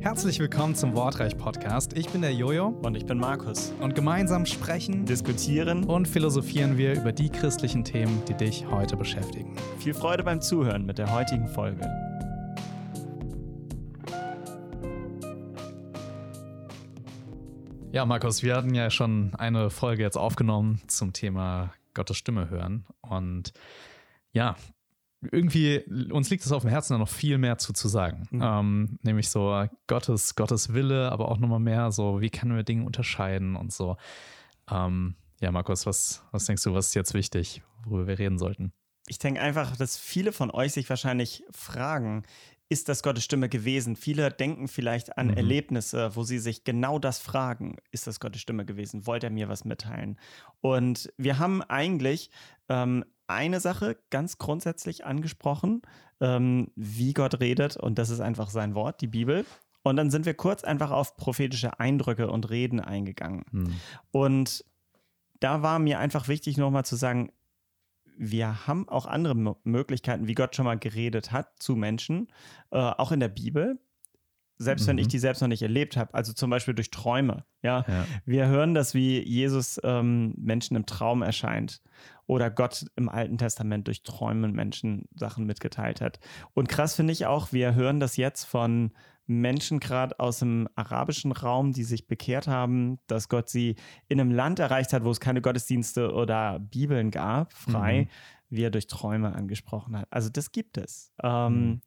Herzlich willkommen zum Wortreich Podcast. Ich bin der Jojo Und ich bin Markus. und gemeinsam sprechen Diskutieren. und philosophieren wir über die christlichen Themen, die dich heute beschäftigen. Viel Freude beim Zuhören mit der heutigen Folge. Ja, Markus, wir hatten ja schon eine Folge jetzt aufgenommen zum Thema Gottes Stimme hören. Und ja, irgendwie, uns liegt es auf dem Herzen, da noch viel mehr zu, zu sagen. Mhm. Ähm, nämlich so Gottes, Gottes Wille, aber auch nochmal mehr so, wie können wir Dinge unterscheiden und so. Ähm, ja, Markus, was, was denkst du, was ist jetzt wichtig, worüber wir reden sollten? Ich denke einfach, dass viele von euch sich wahrscheinlich fragen, ist das Gottes Stimme gewesen? Viele denken vielleicht an Mhm. Erlebnisse, wo sie sich genau das fragen, ist das Gottes Stimme gewesen? Wollt er mir was mitteilen? Und wir haben eigentlich ähm, eine Sache ganz grundsätzlich angesprochen, ähm, wie Gott redet, und das ist einfach sein Wort, die Bibel. Und dann sind wir kurz einfach auf prophetische Eindrücke und Reden eingegangen. Hm. Und da war mir einfach wichtig, nochmal zu sagen, wir haben auch andere Möglichkeiten, wie Gott schon mal geredet hat zu Menschen, äh, auch in der Bibel. Selbst wenn Mhm. ich die selbst noch nicht erlebt habe, also zum Beispiel durch Träume. Ja, Ja. wir hören das, wie Jesus ähm, Menschen im Traum erscheint oder Gott im Alten Testament durch Träume Menschen Sachen mitgeteilt hat. Und krass finde ich auch, wir hören das jetzt von Menschen gerade aus dem arabischen Raum, die sich bekehrt haben, dass Gott sie in einem Land erreicht hat, wo es keine Gottesdienste oder Bibeln gab, frei, Mhm. wie er durch Träume angesprochen hat. Also das gibt es. Ähm, Mhm.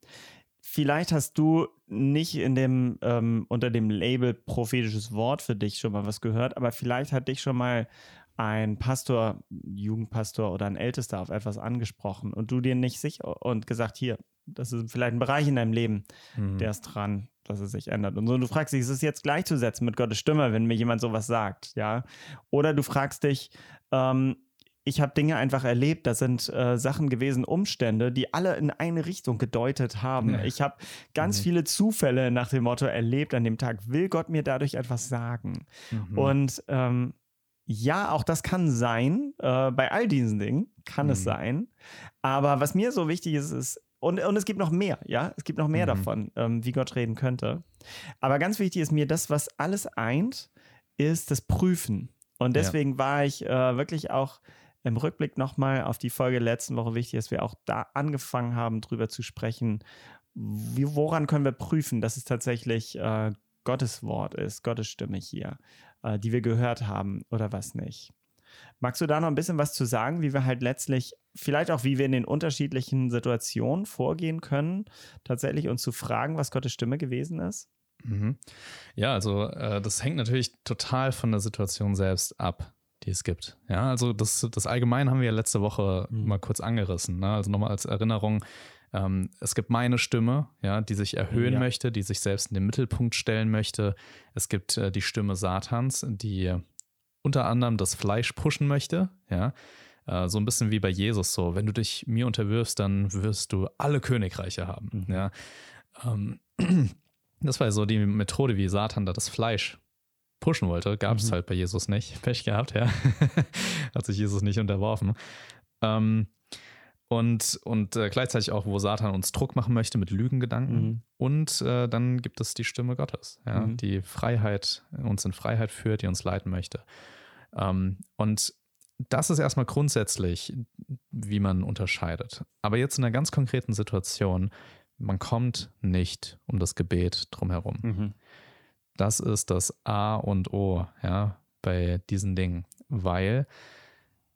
Vielleicht hast du nicht in dem ähm, unter dem Label prophetisches Wort für dich schon mal was gehört, aber vielleicht hat dich schon mal ein Pastor, Jugendpastor oder ein Ältester auf etwas angesprochen und du dir nicht sicher und gesagt, hier, das ist vielleicht ein Bereich in deinem Leben, Hm. der ist dran, dass es sich ändert. Und so, du fragst dich, ist es jetzt gleichzusetzen mit Gottes Stimme, wenn mir jemand sowas sagt, ja? Oder du fragst dich, ähm, ich habe Dinge einfach erlebt, das sind äh, Sachen gewesen, Umstände, die alle in eine Richtung gedeutet haben. Ja. Ich habe ganz Mhm. viele Zufälle nach dem Motto erlebt an dem Tag. Will Gott mir dadurch etwas sagen? Mhm. Und ähm, ja, auch das kann sein. Äh, bei all diesen Dingen kann es Mhm. sein. Aber was mir so wichtig ist, ist, und, und es gibt noch mehr, ja, es gibt noch mehr Mhm. davon, ähm, wie Gott reden könnte. Aber ganz wichtig ist mir, das, was alles eint, ist das Prüfen. Und Ja. deswegen war ich äh, wirklich auch im Rückblick nochmal auf die Folge letzten Woche wichtig, dass wir auch da angefangen haben, drüber zu sprechen, wie, woran können wir prüfen, dass es tatsächlich äh, Gottes Wort ist, Gottes Stimme hier, äh, die wir gehört haben oder was nicht. Magst du da noch ein bisschen was zu sagen, wie wir halt letztlich, vielleicht auch wie wir in den unterschiedlichen Situationen vorgehen können, tatsächlich uns zu fragen, was Gottes Stimme gewesen ist? Mhm. Ja, also äh, das hängt natürlich total von der Situation selbst ab, die es gibt. Ja, also das, das Allgemeine haben wir ja letzte Woche Mhm. mal kurz angerissen. Ne? Also nochmal als Erinnerung, ähm, es gibt meine Stimme, ja, die sich erhöhen Ja. möchte, die sich selbst in den Mittelpunkt stellen möchte. Es gibt äh, die Stimme Satans, die unter anderem das Fleisch pushen möchte, ja. Äh, so ein bisschen wie bei Jesus so, wenn du dich mir unterwirfst, dann wirst du alle Königreiche haben, Mhm. ja. Ähm, das war so die Methode, wie Satan da das Fleisch pushen wollte. Gab es Mhm. halt bei Jesus nicht. Pech gehabt, ja. Hat sich Jesus nicht unterworfen. Ähm, und und äh, gleichzeitig auch, wo Satan uns Druck machen möchte mit Lügengedanken. Mhm. Und äh, dann gibt es die Stimme Gottes, ja, Mhm. die Freiheit, uns in Freiheit führt, die uns leiten möchte. Ähm, und das ist erstmal grundsätzlich, wie man unterscheidet. Aber jetzt in einer ganz konkreten Situation, man kommt nicht um das Gebet drumherum. Mhm. Das ist das A und O, ja, bei diesen Dingen. Weil,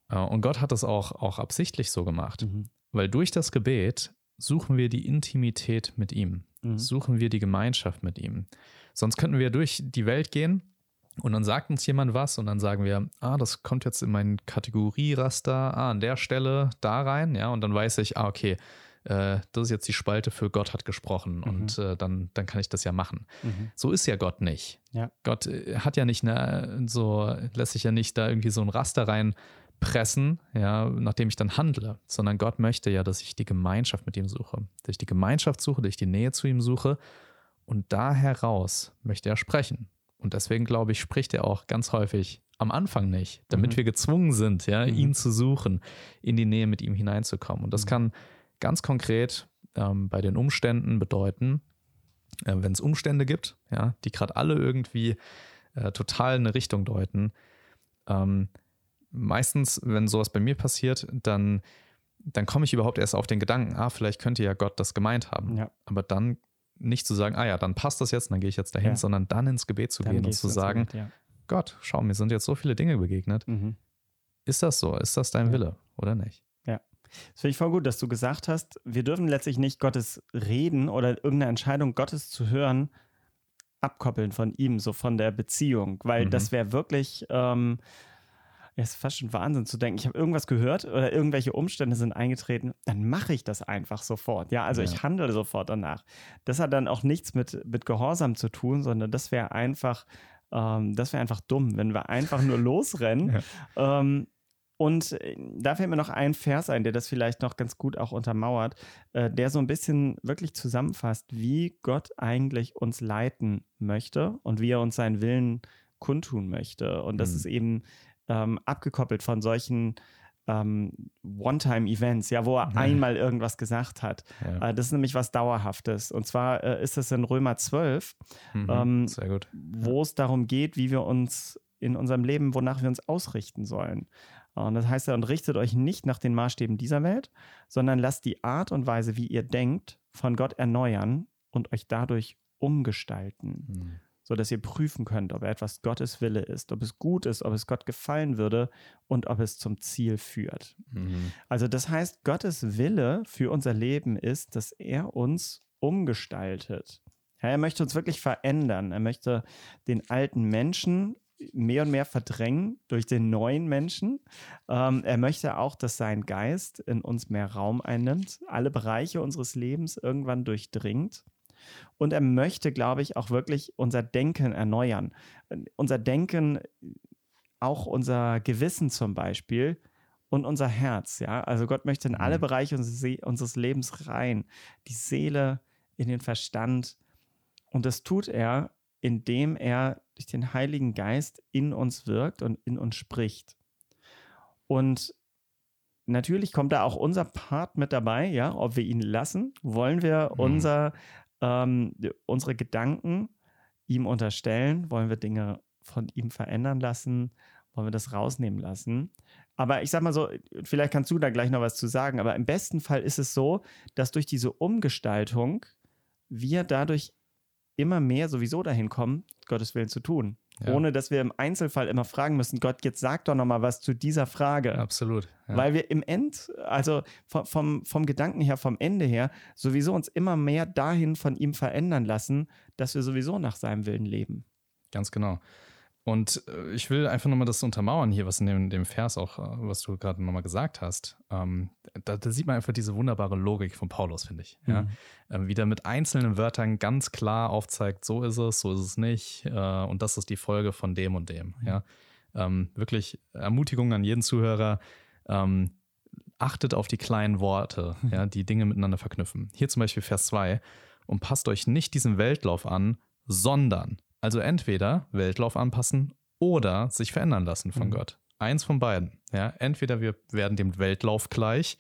äh, und Gott hat es auch, auch absichtlich so gemacht, Mhm. weil durch das Gebet suchen wir die Intimität mit ihm, Mhm. suchen wir die Gemeinschaft mit ihm. Sonst könnten wir durch die Welt gehen und dann sagt uns jemand was und dann sagen wir, ah, das kommt jetzt in mein Kategorieraster, ah, an der Stelle da rein, ja, und dann weiß ich, ah, okay, äh, das ist jetzt die Spalte für Gott hat gesprochen und äh, dann, dann kann ich das ja machen. Mhm. So ist ja Gott nicht. Ja. Gott äh, hat ja nicht eine, so, lässt sich ja nicht da irgendwie so ein Raster reinpressen, ja, nachdem ich dann handle, sondern Gott möchte ja, dass ich die Gemeinschaft mit ihm suche, dass ich die Gemeinschaft suche, dass ich die Nähe zu ihm suche und da heraus möchte er sprechen. Und deswegen glaube ich, spricht er auch ganz häufig am Anfang nicht, damit Mhm. wir gezwungen sind, ja, Mhm. ihn zu suchen, in die Nähe mit ihm hineinzukommen. Und das Mhm. kann ganz konkret ähm, bei den Umständen bedeuten, äh, wenn es Umstände gibt, ja, die gerade alle irgendwie äh, total eine Richtung deuten. Ähm, meistens, wenn sowas bei mir passiert, dann, dann komme ich überhaupt erst auf den Gedanken, ah, vielleicht könnte ja Gott das gemeint haben. Ja. Aber dann nicht zu sagen, ah ja, dann passt das jetzt, dann gehe ich jetzt dahin, Ja. sondern dann ins Gebet zu Dann gehen und zu sagen, Gebet, Gott, schau, mir sind jetzt so viele Dinge begegnet. ja. mhm. Ist das so? Ist das dein Ja. Wille oder nicht? Das finde ich voll gut, dass du gesagt hast, wir dürfen letztlich nicht Gottes Reden oder irgendeine Entscheidung Gottes zu hören abkoppeln von ihm, so von der Beziehung, weil Mhm. das wäre wirklich, ähm, ja, ist fast schon Wahnsinn zu denken, ich habe irgendwas gehört oder irgendwelche Umstände sind eingetreten, dann mache ich das einfach sofort. Ja, also Ja. ich handle sofort danach. Das hat dann auch nichts mit, mit Gehorsam zu tun, sondern das wäre einfach, ähm, das wäre einfach dumm, wenn wir einfach nur losrennen. Ähm, und äh, da fällt mir noch ein Vers ein, der das vielleicht noch ganz gut auch untermauert, äh, der so ein bisschen wirklich zusammenfasst, wie Gott eigentlich uns leiten möchte und wie er uns seinen Willen kundtun möchte. Und das Mhm. ist eben ähm, abgekoppelt von solchen ähm, One-Time-Events, ja, wo er Ja. einmal irgendwas gesagt hat. Ja. Äh, das ist nämlich was Dauerhaftes. Und zwar äh, ist es in Römer 12, Mhm. ähm, Sehr gut. wo es darum geht, wie wir uns in unserem Leben, wonach wir uns ausrichten sollen. Und das heißt und richtet euch nicht nach den Maßstäben dieser Welt, sondern lasst die Art und Weise, wie ihr denkt, von Gott erneuern und euch dadurch umgestalten, Mhm. sodass ihr prüfen könnt, ob etwas Gottes Wille ist, ob es gut ist, ob es Gott gefallen würde und ob es zum Ziel führt. Mhm. Also das heißt, Gottes Wille für unser Leben ist, dass er uns umgestaltet. Ja, er möchte uns wirklich verändern. Er möchte den alten Menschen mehr und mehr verdrängen durch den neuen Menschen. Ähm, er möchte auch, dass sein Geist in uns mehr Raum einnimmt, alle Bereiche unseres Lebens irgendwann durchdringt. Und er möchte, glaube ich, auch wirklich unser Denken erneuern. Unser Denken, auch unser Gewissen zum Beispiel, und unser Herz, ja. Also Gott möchte in alle Mhm. Bereiche unseres, Se- unseres Lebens rein. Die Seele, in den Verstand. Und das tut er, indem er durch den Heiligen Geist in uns wirkt und in uns spricht. Und natürlich kommt da auch unser Part mit dabei, ja, ob wir ihn lassen, wollen wir Mhm. unser, ähm, unsere Gedanken ihm unterstellen, wollen wir Dinge von ihm verändern lassen, wollen wir das rausnehmen lassen. Aber ich sag mal so, vielleicht kannst du da gleich noch was zu sagen, aber im besten Fall ist es so, dass durch diese Umgestaltung wir dadurch immer mehr sowieso dahin kommen, Gottes Willen zu tun. Ja. Ohne dass wir im Einzelfall immer fragen müssen, Gott, jetzt sag doch noch mal was zu dieser Frage. Absolut. Ja. Weil wir im End, also vom, vom, vom Gedanken her, vom Ende her, sowieso uns immer mehr dahin von ihm verändern lassen, dass wir sowieso nach seinem Willen leben. Ganz genau. Und äh, ich will einfach nochmal das untermauern hier, was in dem, dem Vers auch, äh, was du gerade nochmal gesagt hast. Ähm, da, da sieht man einfach diese wunderbare Logik von Paulus, finde ich. Ja? Mhm. Ähm, wie der mit einzelnen Wörtern ganz klar aufzeigt, so ist es, so ist es nicht. Äh, und das ist die Folge von dem und dem. Ja? Ähm, wirklich Ermutigung an jeden Zuhörer. Ähm, achtet auf die kleinen Worte, ja, die Dinge miteinander verknüpfen. Hier zum Beispiel Vers 2. Und passt euch nicht diesem Weltlauf an, sondern, also entweder Weltlauf anpassen oder sich verändern lassen von Mhm. Gott. Eins von beiden. Ja, entweder wir werden dem Weltlauf gleich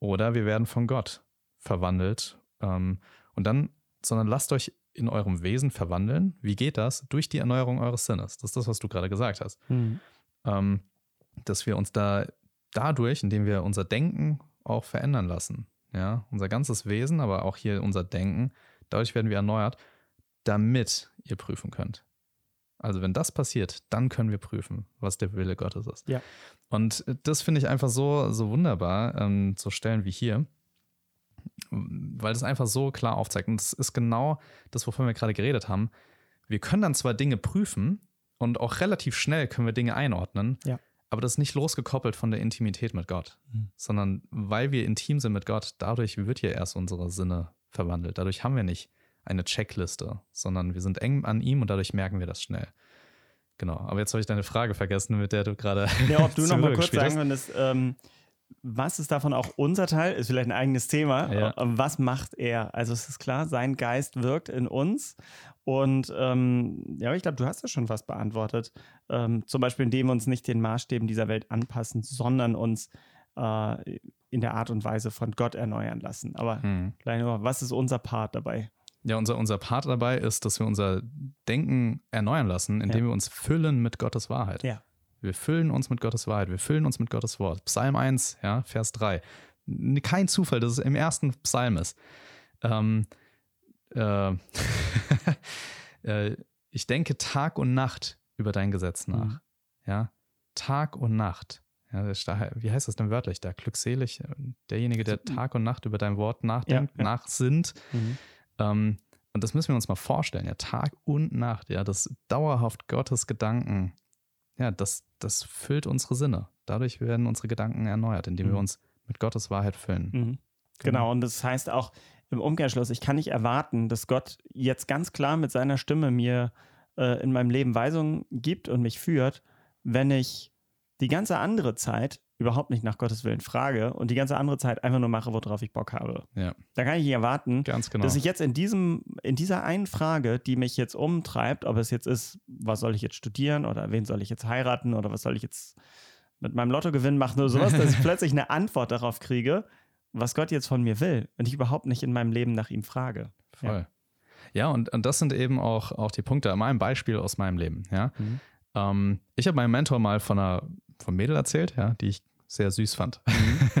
oder wir werden von Gott verwandelt. Ähm, und dann, sondern lasst euch in eurem Wesen verwandeln. Wie geht das? Durch die Erneuerung eures Sinnes. Das ist das, was du gerade gesagt hast Mhm. ähm, dass wir uns da dadurch, indem wir unser Denken auch verändern lassen, ja, unser ganzes Wesen, aber auch hier unser Denken, dadurch werden wir erneuert, damit ihr prüfen könnt. Also wenn das passiert, dann können wir prüfen, was der Wille Gottes ist. Ja. Und das finde ich einfach so, so wunderbar, ähm, so Stellen wie hier, weil das einfach so klar aufzeigt. Und das ist genau das, wovon wir gerade geredet haben. Wir können dann zwar Dinge prüfen und auch relativ schnell können wir Dinge einordnen, Ja. aber das ist nicht losgekoppelt von der Intimität mit Gott, Mhm. sondern weil wir intim sind mit Gott, dadurch wird ja erst unsere Sinne verwandelt. Dadurch haben wir nicht eine Checkliste, sondern wir sind eng an ihm und dadurch merken wir das schnell. Genau, aber jetzt habe ich deine Frage vergessen, mit der du gerade Ja, ob du noch mal kurz sagen würdest, ähm, was ist davon auch unser Teil? Ist vielleicht ein eigenes Thema. Ja. Was macht er? Also es ist klar, sein Geist wirkt in uns. Und ähm, ja, ich glaube, du hast ja schon was beantwortet. Ähm, zum Beispiel, indem wir uns nicht den Maßstäben dieser Welt anpassen, sondern uns äh, in der Art und Weise von Gott erneuern lassen. Aber Hm. was ist unser Part dabei? Ja, unser, unser Part dabei ist, dass wir unser Denken erneuern lassen, indem Ja. wir uns füllen mit Gottes Wahrheit. Ja. Wir füllen uns mit Gottes Wahrheit, wir füllen uns mit Gottes Wort. Psalm 1, ja, Vers 3. N- Kein Zufall, dass es im ersten Psalm ist. Ähm, äh, äh, ich denke Tag und Nacht über dein Gesetz nach. Mhm. Ja, Tag und Nacht. Ja, wie heißt das denn wörtlich da? Glückselig, äh, derjenige, der Tag und Nacht über dein Wort nachdenkt, Ja, ja. nachsinnt. Mhm. Ähm, und das müssen wir uns mal vorstellen, ja, Tag und Nacht, ja, das dauerhaft Gottes Gedanken, ja, das, das füllt unsere Sinne. Dadurch werden unsere Gedanken erneuert, indem wir Mhm. uns mit Gottes Wahrheit füllen. Mhm. Genau, und das heißt auch im Umkehrschluss, ich kann nicht erwarten, dass Gott jetzt ganz klar mit seiner Stimme mir äh, in meinem Leben Weisungen gibt und mich führt, wenn ich die ganze andere Zeit überhaupt nicht nach Gottes Willen frage und die ganze andere Zeit einfach nur mache, worauf ich Bock habe. Ja, Da kann ich nicht erwarten, genau. dass ich jetzt in diesem, in dieser einen Frage, die mich jetzt umtreibt, ob es jetzt ist, was soll ich jetzt studieren oder wen soll ich jetzt heiraten oder was soll ich jetzt mit meinem Lottogewinn machen oder sowas, dass ich plötzlich eine Antwort darauf kriege, was Gott jetzt von mir will und ich überhaupt nicht in meinem Leben nach ihm frage. Voll. Ja, und, und das sind eben auch, auch die Punkte, mal ein Beispiel aus meinem Leben. Ja? Mhm. Ähm, ich habe meinem Mentor mal von einer vom Mädel erzählt, ja, die ich sehr süß fand.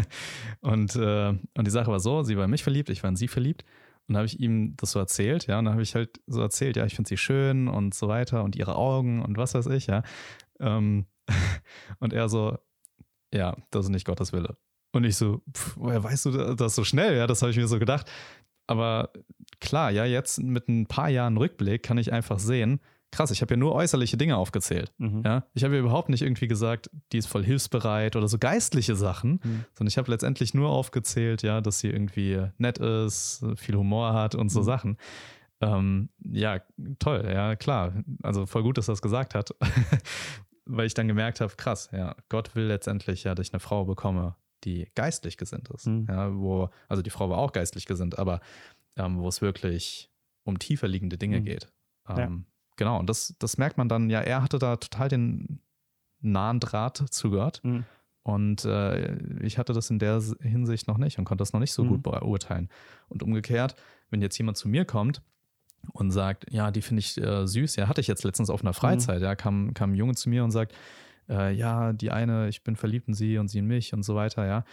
und, äh, und die Sache war so, sie war in mich verliebt, ich war in sie verliebt. Und da habe ich ihm das so erzählt, ja, und dann habe ich halt so erzählt, ja, ich finde sie schön und so weiter und ihre Augen und was weiß ich, ja. Ähm, und er so, ja, das ist nicht Gottes Wille. Und ich so, pff, woher weißt du das so schnell? Ja, das habe ich mir so gedacht. Aber klar, ja, jetzt mit ein paar Jahren Rückblick kann ich einfach sehen, krass, ich habe ja nur äußerliche Dinge aufgezählt. Mhm. Ja, ich habe ja überhaupt nicht irgendwie gesagt, die ist voll hilfsbereit oder so geistliche Sachen, Mhm. sondern ich habe letztendlich nur aufgezählt, ja, dass sie irgendwie nett ist, viel Humor hat und so Mhm. Sachen. Ähm, ja, toll, ja, klar. Also voll gut, dass er das gesagt hat, weil ich dann gemerkt habe, krass, ja, Gott will letztendlich ja, dass ich eine Frau bekomme, die geistlich gesinnt ist. Mhm. Ja, wo, also die Frau war auch geistlich gesinnt, aber ähm, wo es wirklich um tiefer liegende Dinge Mhm. geht. Ja. Genau, und das, das merkt man dann, ja, er hatte da total den nahen Draht zu Gott. Mhm. Und äh, ich hatte das in der Hinsicht noch nicht und konnte das noch nicht so Mhm. gut beurteilen. Und umgekehrt, wenn jetzt jemand zu mir kommt und sagt, ja, die finde ich äh, süß, ja, hatte ich jetzt letztens auf einer Freizeit, ja, kam, kam ein Junge zu mir und sagt, äh, ja, die eine, ich bin verliebt in sie und sie in mich und so weiter, ja.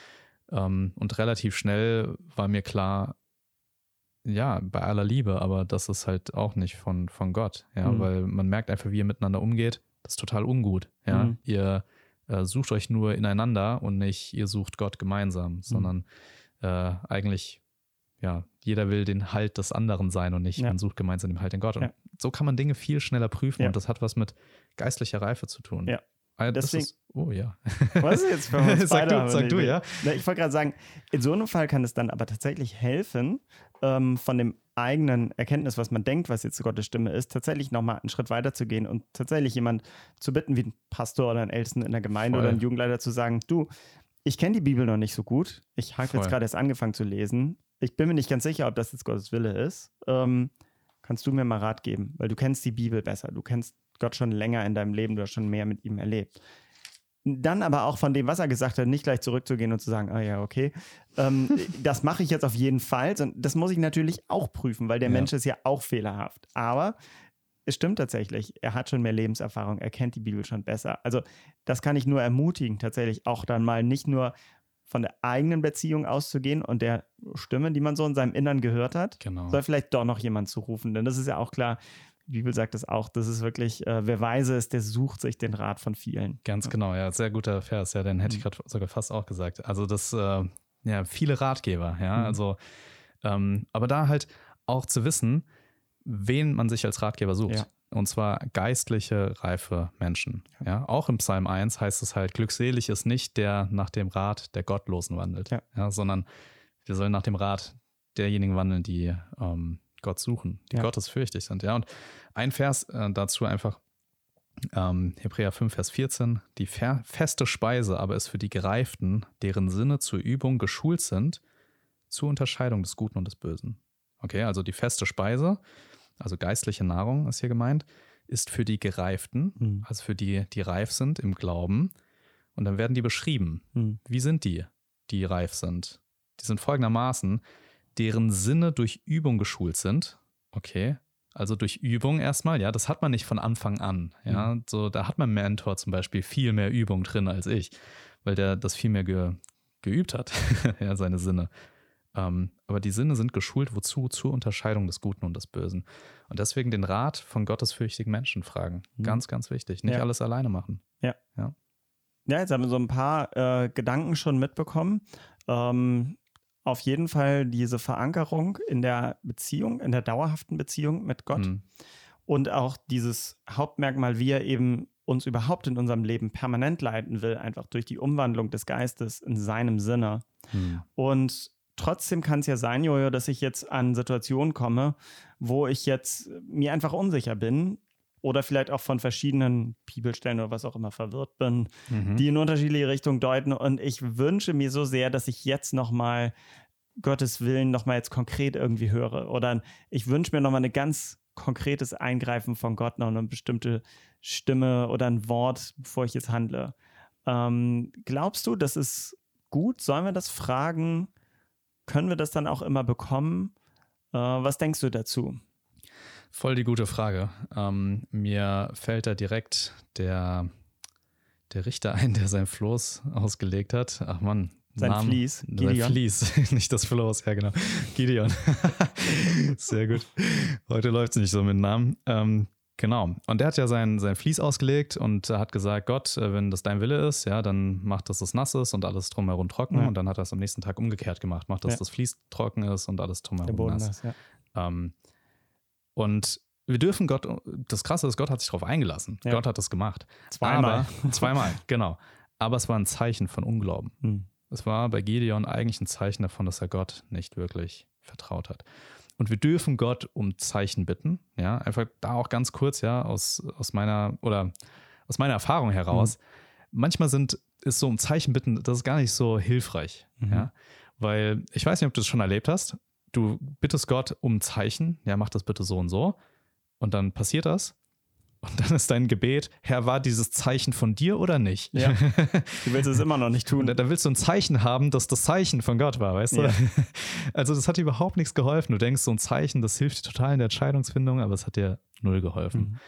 Ähm, und relativ schnell war mir klar, ja, bei aller Liebe, aber das ist halt auch nicht von, von Gott, ja, Mhm. weil man merkt einfach, wie ihr miteinander umgeht, das ist total ungut, ja. Mhm. Ihr äh, sucht euch nur ineinander und nicht, ihr sucht Gott gemeinsam, sondern äh, eigentlich, ja, jeder will den Halt des anderen sein und nicht, Ja. man sucht gemeinsam den Halt in Gott. Und Ja. so kann man Dinge viel schneller prüfen Ja. und das hat was mit geistlicher Reife zu tun. Ja. Das Deswegen- ist, oh ja. Was ist jetzt für uns Sag du- sag du, ja. Ich wollte gerade sagen, in so einem Fall kann es dann aber tatsächlich helfen, ähm, von dem eigenen Erkenntnis, was man denkt, was jetzt Gottes Stimme ist, tatsächlich nochmal einen Schritt weiter zu gehen und tatsächlich jemand zu bitten, wie ein Pastor oder ein Ältesten in der Gemeinde Voll. oder ein Jugendleiter zu sagen, du, ich kenne die Bibel noch nicht so gut. Ich habe jetzt gerade erst angefangen zu lesen. Ich bin mir nicht ganz sicher, ob das jetzt Gottes Wille ist. Ähm, kannst du mir mal Rat geben? Weil du kennst die Bibel besser. Du kennst Gott schon länger in deinem Leben. Du hast schon mehr mit ihm erlebt. Dann aber auch von dem, was er gesagt hat, nicht gleich zurückzugehen und zu sagen, ah ja, okay, ähm, das mache ich jetzt auf jeden Fall. sondern Das muss ich natürlich auch prüfen, weil der Ja. Mensch ist ja auch fehlerhaft. Aber es stimmt tatsächlich, er hat schon mehr Lebenserfahrung, er kennt die Bibel schon besser. Also das kann ich nur ermutigen, tatsächlich auch dann mal nicht nur von der eigenen Beziehung auszugehen und der Stimme, die man so in seinem Innern gehört hat, Genau. soll vielleicht doch noch jemand zu rufen. Denn das ist ja auch klar, die Bibel sagt es auch, das ist wirklich, äh, wer weise ist, der sucht sich den Rat von vielen. Ganz genau, ja, sehr guter Vers, ja, den hätte ich Mhm. gerade sogar fast auch gesagt. Also das, äh, ja, viele Ratgeber, ja, Mhm. also, ähm, aber da halt auch zu wissen, wen man sich als Ratgeber sucht. Ja. Und zwar geistliche, reife Menschen. Ja. auch im Psalm 1 heißt es halt, glückselig ist nicht der nach dem Rat der Gottlosen wandelt, Ja. sondern wir sollen nach dem Rat derjenigen wandeln, die ähm, Gott suchen, die Ja. gottesfürchtig sind. Ja, und ein Vers äh, dazu einfach, Ähm, Hebräer 5, Vers 14. Die feste Speise aber ist für die Gereiften, deren Sinne zur Übung geschult sind, zur Unterscheidung des Guten und des Bösen. Okay, also die feste Speise, also geistliche Nahrung ist hier gemeint, ist für die Gereiften, mhm. also für die, die reif sind im Glauben. Und dann werden die beschrieben. Mhm. Wie sind die, die reif sind? Die sind folgendermaßen, deren Sinne durch Übung geschult sind. Okay, also durch Übung erstmal, ja, das hat man nicht von Anfang an. Ja, mhm. so da hat mein Mentor zum Beispiel viel mehr Übung drin als ich, weil der das viel mehr ge, geübt hat, ja, seine Sinne. Ähm, aber die Sinne sind geschult, wozu? Zur Unterscheidung des Guten und des Bösen. Und deswegen den Rat von gottesfürchtigen Menschen fragen. Mhm. Ganz, ganz wichtig. Nicht ja. alles alleine machen. Ja. ja. Ja, jetzt haben wir so ein paar äh, Gedanken schon mitbekommen. Ähm, auf jeden Fall diese Verankerung in der Beziehung, in der dauerhaften Beziehung mit Gott. Mhm. Und auch dieses Hauptmerkmal, wie er eben uns überhaupt in unserem Leben permanent leiten will, einfach durch die Umwandlung des Geistes in seinem Sinne. Mhm. Und trotzdem kann es ja sein, Jojo, dass ich jetzt an Situationen komme, wo ich jetzt mir einfach unsicher bin oder vielleicht auch von verschiedenen Bibelstellen oder was auch immer verwirrt bin, mhm. die in unterschiedliche Richtungen deuten. Und ich wünsche mir so sehr, dass ich jetzt nochmal Gottes Willen nochmal jetzt konkret irgendwie höre. Oder ich wünsche mir nochmal ein ganz konkretes Eingreifen von Gott, noch eine bestimmte Stimme oder ein Wort, bevor ich jetzt handle. Ähm, glaubst du, das ist gut? Sollen wir das fragen? Können wir das dann auch immer bekommen? Äh, was denkst du dazu? Voll die gute Frage. Ähm, mir fällt da direkt der, der Richter ein, der sein Floß ausgelegt hat. Ach Mann. Sein Namen, Fließ. Gideon. Sein Fließ, nicht das Floß, ja genau. Gideon. Sehr gut. Heute läuft es nicht so mit Namen. Ähm, Genau. Und der hat ja sein, sein Vlies ausgelegt und hat gesagt, Gott, äh, wenn das dein Wille ist, ja, dann macht, dass es nass ist und alles drumherum trocken. Ja. Und dann hat er es am nächsten Tag umgekehrt gemacht, macht, dass ja. das Vlies trocken ist und alles drumherum nass. nass ja. ähm, und wir dürfen Gott, das Krasse ist, Gott hat sich darauf eingelassen. Ja. Gott hat das gemacht. Zweimal. Aber, zweimal, genau. Aber es war ein Zeichen von Unglauben. Hm. Es war bei Gideon eigentlich ein Zeichen davon, dass er Gott nicht wirklich vertraut hat. Und wir dürfen Gott um Zeichen bitten. Ja, einfach da auch ganz kurz, ja, aus, aus meiner oder aus meiner Erfahrung heraus. Mhm. Manchmal sind, ist so um Zeichen bitten, das ist gar nicht so hilfreich. Mhm. Ja, weil ich weiß nicht, ob du es schon erlebt hast du bittest Gott um Zeichen, ja, mach das bitte so und so. Und dann passiert das. Und dann ist dein Gebet, Herr, war dieses Zeichen von dir oder nicht? Ja. Du willst es immer noch nicht tun. Und dann willst du ein Zeichen haben, dass das Zeichen von Gott war, weißt du? Ja. Also das hat dir überhaupt nichts geholfen. Du denkst, so ein Zeichen, das hilft dir total in der Entscheidungsfindung, aber es hat dir null geholfen. Mhm.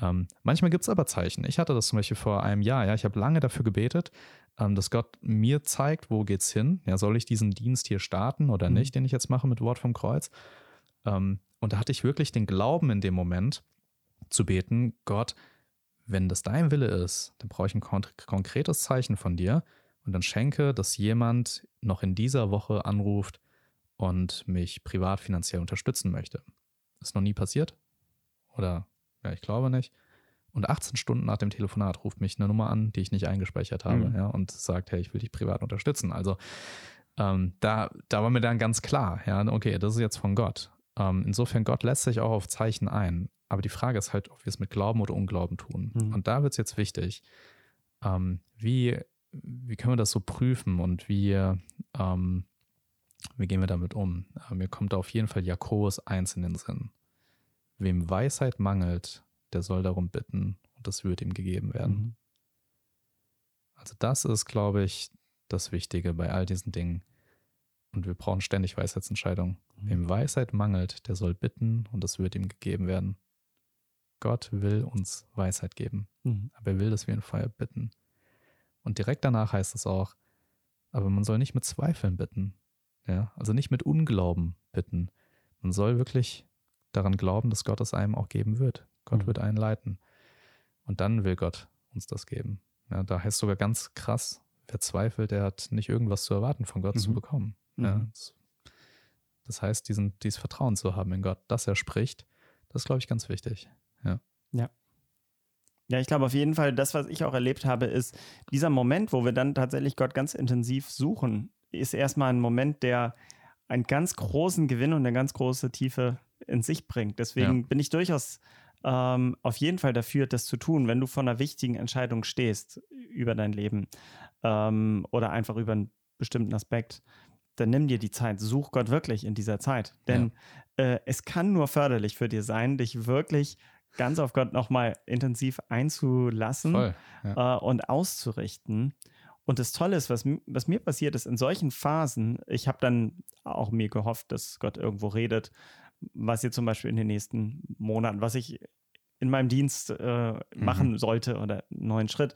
Ähm, manchmal gibt es aber Zeichen. Ich hatte das zum Beispiel vor einem Jahr, ja. Ich habe lange dafür gebetet, dass Gott mir zeigt, wo geht's hin. Ja, soll ich diesen Dienst hier starten oder mhm. nicht, den ich jetzt mache mit Wort vom Kreuz? Ähm, und da hatte ich wirklich den Glauben in dem Moment zu beten, Gott, wenn das dein Wille ist, dann brauche ich ein konkretes Zeichen von dir und dann schenke, dass jemand noch in dieser Woche anruft und mich privat finanziell unterstützen möchte. Ist noch nie passiert? Oder ja, ich glaube nicht. Und 18 Stunden nach dem Telefonat ruft mich eine Nummer an, die ich nicht eingespeichert habe, mhm. ja, und sagt, hey, ich will dich privat unterstützen. Also ähm, da, da war mir dann ganz klar, ja, okay, das ist jetzt von Gott. Ähm, insofern, Gott lässt sich auch auf Zeichen ein. Aber die Frage ist halt, ob wir es mit Glauben oder Unglauben tun. Mhm. Und da wird es jetzt wichtig, ähm, wie, wie können wir das so prüfen und wie, ähm, wie gehen wir damit um? Äh, mir kommt da auf jeden Fall Jakobus 1 in den Sinn. Wem Weisheit mangelt, der soll darum bitten und das wird ihm gegeben werden. Mhm. Also das ist, glaube ich, das Wichtige bei all diesen Dingen. Und wir brauchen ständig Weisheitsentscheidungen. Mhm. Wem Weisheit mangelt, der soll bitten und das wird ihm gegeben werden. Gott will uns Weisheit geben, mhm. aber er will, dass wir ihn vorher bitten. Und direkt danach heißt es auch, aber man soll nicht mit Zweifeln bitten. Ja, also nicht mit Unglauben bitten. Man soll wirklich daran glauben, dass Gott es einem auch geben wird. Gott mhm. wird einen leiten. Und dann will Gott uns das geben. Ja, da heißt sogar ganz krass, wer zweifelt, der hat nicht irgendwas zu erwarten von Gott mhm. zu bekommen. Ja, mhm. das, das, heißt, diesen, dieses Vertrauen zu haben in Gott, dass er spricht, das ist, glaube ich, ganz wichtig. Ja. Ja. Ja, ich glaube auf jeden Fall, das, was ich auch erlebt habe, ist dieser Moment, wo wir dann tatsächlich Gott ganz intensiv suchen, ist erstmal ein Moment, der einen ganz großen Gewinn und eine ganz große Tiefe in sich bringt. Deswegen ja. bin ich durchaus ähm, auf jeden Fall dafür, das zu tun, wenn du vor einer wichtigen Entscheidung stehst über dein Leben ähm, oder einfach über einen bestimmten Aspekt, dann nimm dir die Zeit, such Gott wirklich in dieser Zeit. Denn ja. äh, es kann nur förderlich für dir sein, dich wirklich ganz auf Gott nochmal intensiv einzulassen Voll, ja. äh, und auszurichten. Und das Tolle ist, was, was mir passiert ist in solchen Phasen, ich habe dann auch mir gehofft, dass Gott irgendwo redet, was ihr zum Beispiel in den nächsten Monaten, was ich in meinem Dienst äh, mhm. machen mhm. sollte oder einen neuen Schritt.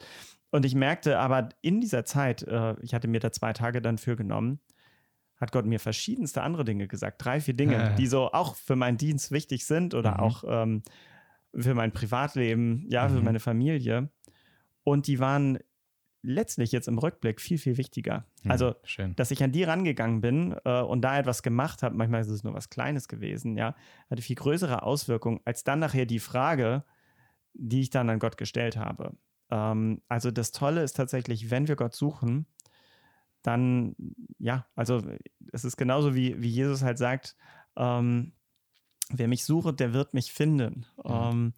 Und ich merkte aber in dieser Zeit, äh, ich hatte mir da zwei Tage dann für genommen, hat Gott mir verschiedenste andere Dinge gesagt, drei, vier Dinge, ja. die so auch für meinen Dienst wichtig sind oder mhm. auch ähm, für mein Privatleben, ja, mhm. für meine Familie. Und die waren letztlich jetzt im Rückblick viel, viel wichtiger. Mhm, also, schön. dass ich an die rangegangen bin äh, und da etwas gemacht habe, manchmal ist es nur was Kleines gewesen, ja, hatte viel größere Auswirkungen als dann nachher die Frage, die ich dann an Gott gestellt habe. Ähm, also das Tolle ist tatsächlich, wenn wir Gott suchen, dann, ja, also es ist genauso wie, wie Jesus halt sagt, ähm, wer mich sucht, der wird mich finden. Mhm. Ähm,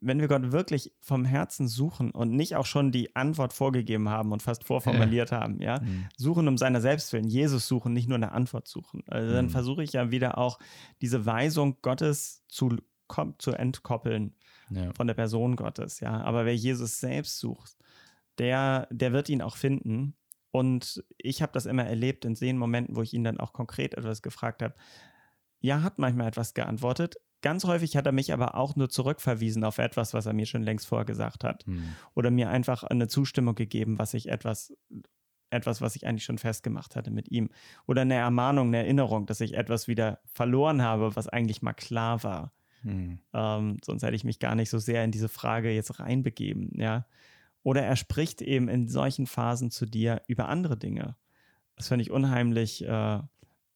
wenn wir Gott wirklich vom Herzen suchen und nicht auch schon die Antwort vorgegeben haben und fast vorformuliert ja. haben, ja, mhm. suchen um seiner selbst willen, Jesus suchen, nicht nur eine Antwort suchen. Also dann mhm. versuche ich ja wieder auch diese Weisung Gottes zu, zu entkoppeln ja. von der Person Gottes, ja. Aber wer Jesus selbst sucht, der, der wird ihn auch finden. Und ich habe das immer erlebt in den Momenten, wo ich ihn dann auch konkret etwas gefragt habe. Ja, hat manchmal etwas geantwortet. Ganz häufig hat er mich aber auch nur zurückverwiesen auf etwas, was er mir schon längst vorgesagt hat. Hm. Oder mir einfach eine Zustimmung gegeben, was ich etwas, etwas, was ich eigentlich schon festgemacht hatte mit ihm. Oder eine Ermahnung, eine Erinnerung, dass ich etwas wieder verloren habe, was eigentlich mal klar war. Hm. Ähm, sonst hätte ich mich gar nicht so sehr in diese Frage jetzt reinbegeben, ja. Oder er spricht eben in solchen Phasen zu dir über andere Dinge. Das finde ich unheimlich äh,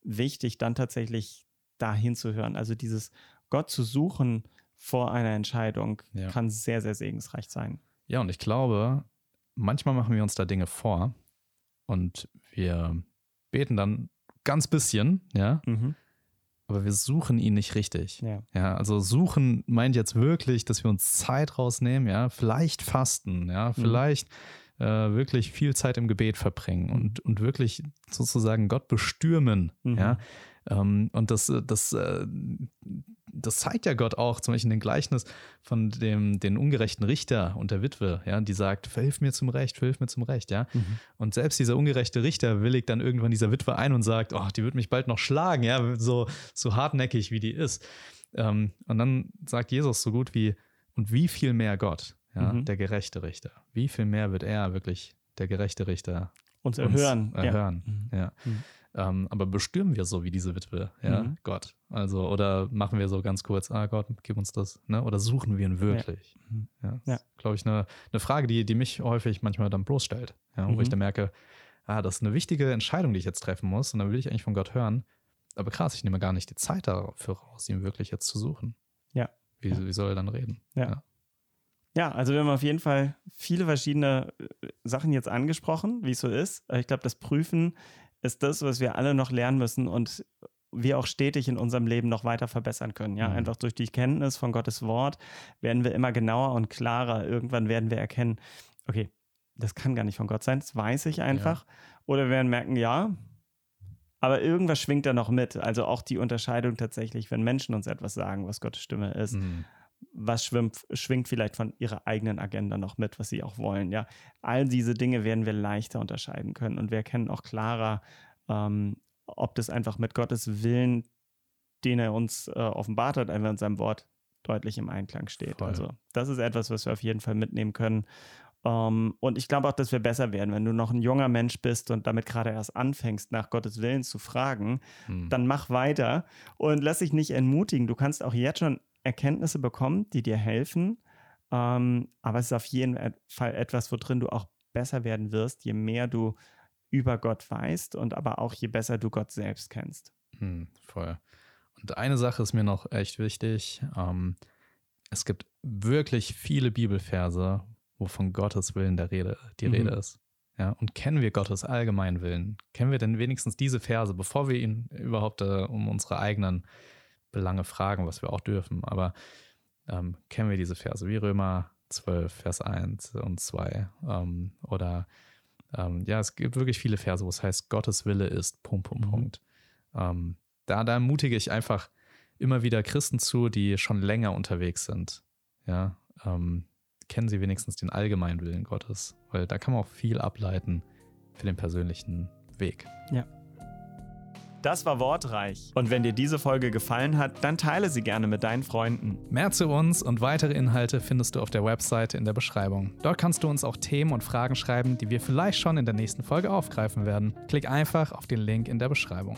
wichtig, dann tatsächlich dahin zu hören. Also dieses Gott zu suchen vor einer Entscheidung ja. kann sehr, sehr segensreich sein. Ja, und ich glaube, manchmal machen wir uns da Dinge vor und wir beten dann ganz bisschen, ja. Mhm aber wir suchen ihn nicht richtig. Ja. ja. also suchen meint jetzt wirklich, dass wir uns Zeit rausnehmen, ja, vielleicht fasten, ja, mhm. vielleicht mhm. äh, wirklich viel Zeit im Gebet verbringen und, und wirklich sozusagen Gott bestürmen, mhm. ja. Ähm, und das, das, äh, das zeigt ja Gott auch, zum Beispiel in dem Gleichnis von dem den ungerechten Richter und der Witwe, ja, die sagt, verhilf mir zum Recht, verhilf mir zum Recht, ja. Mhm. Und selbst dieser ungerechte Richter willigt dann irgendwann dieser Witwe ein und sagt, oh, die wird mich bald noch schlagen, ja, so, so hartnäckig wie die ist. Ähm, und dann sagt Jesus so gut wie, und wie viel mehr Gott, ja, mhm. der gerechte Richter, wie viel mehr wird er wirklich, der gerechte Richter, uns erhören. Uns erhören. Ja. Mhm. ja. Mhm. Ähm, aber bestürmen wir so wie diese Witwe, ja, mhm. Gott. Also, oder machen wir so ganz kurz, ah Gott, gib uns das, ne? Oder suchen wir ihn wirklich? Ja, mhm. ja. ja. glaube ich, eine, eine Frage, die, die mich häufig manchmal dann bloßstellt, ja, mhm. wo ich mhm. dann merke, ah, das ist eine wichtige Entscheidung, die ich jetzt treffen muss, und dann will ich eigentlich von Gott hören. Aber krass, ich nehme gar nicht die Zeit dafür raus, ihn wirklich jetzt zu suchen. Ja. Wie, wie soll er dann reden? ja. Ja, also wir haben auf jeden Fall viele verschiedene äh, Sachen jetzt angesprochen, wie es so ist. Ich glaube, das Prüfen ist das, was wir alle noch lernen müssen und wir auch stetig in unserem Leben noch weiter verbessern können. Ja, mhm. einfach durch die Kenntnis von Gottes Wort werden wir immer genauer und klarer. Irgendwann werden wir erkennen, okay, das kann gar nicht von Gott sein, das weiß ich einfach. Ja. Oder wir werden merken, ja, aber irgendwas schwingt da noch mit. Also auch die Unterscheidung tatsächlich, wenn Menschen uns etwas sagen, was Gottes Stimme ist. Mhm was schwimmt, schwingt vielleicht von ihrer eigenen Agenda noch mit, was sie auch wollen. Ja, all diese Dinge werden wir leichter unterscheiden können und wir erkennen auch klarer, ähm, ob das einfach mit Gottes Willen, den er uns äh, offenbart hat, einfach in seinem Wort deutlich im Einklang steht. Voll. Also das ist etwas, was wir auf jeden Fall mitnehmen können. Um, ähm, und ich glaube auch, dass wir besser werden, wenn du noch ein junger Mensch bist und damit gerade erst anfängst, nach Gottes Willen zu fragen, hm. dann mach weiter und lass dich nicht entmutigen. Du kannst auch jetzt schon Erkenntnisse bekommen, die dir helfen. Ähm, aber es ist auf jeden Fall etwas, worin du auch besser werden wirst, je mehr du über Gott weißt und aber auch je besser du Gott selbst kennst. Hm, voll. Und eine Sache ist mir noch echt wichtig. Ähm, es gibt wirklich viele Bibelverse, wo von Gottes Willen der Rede, die mhm. Rede ist. Ja, und kennen wir Gottes allgemeinen Willen? Kennen wir denn wenigstens diese Verse, bevor wir ihn überhaupt äh, um unsere eigenen Belange fragen, was wir auch dürfen. Aber ähm, kennen wir diese Verse, wie Römer 12, Vers 1 und 2. Ähm, oder ähm, ja, es gibt wirklich viele Verse, wo es heißt, Gottes Wille ist Punkt, Punkt, mhm. Punkt. Ähm, da, da ermutige ich einfach immer wieder Christen zu, die schon länger unterwegs sind. Ja, ähm, kennen sie wenigstens den allgemeinen Willen Gottes, weil da kann man auch viel ableiten für den persönlichen Weg. Ja. Das war wortreich. Und wenn dir diese Folge gefallen hat, dann teile sie gerne mit deinen Freunden. Mehr zu uns und weitere Inhalte findest du auf der Webseite in der Beschreibung. Dort kannst du uns auch Themen und Fragen schreiben, die wir vielleicht schon in der nächsten Folge aufgreifen werden. Klick einfach auf den Link in der Beschreibung.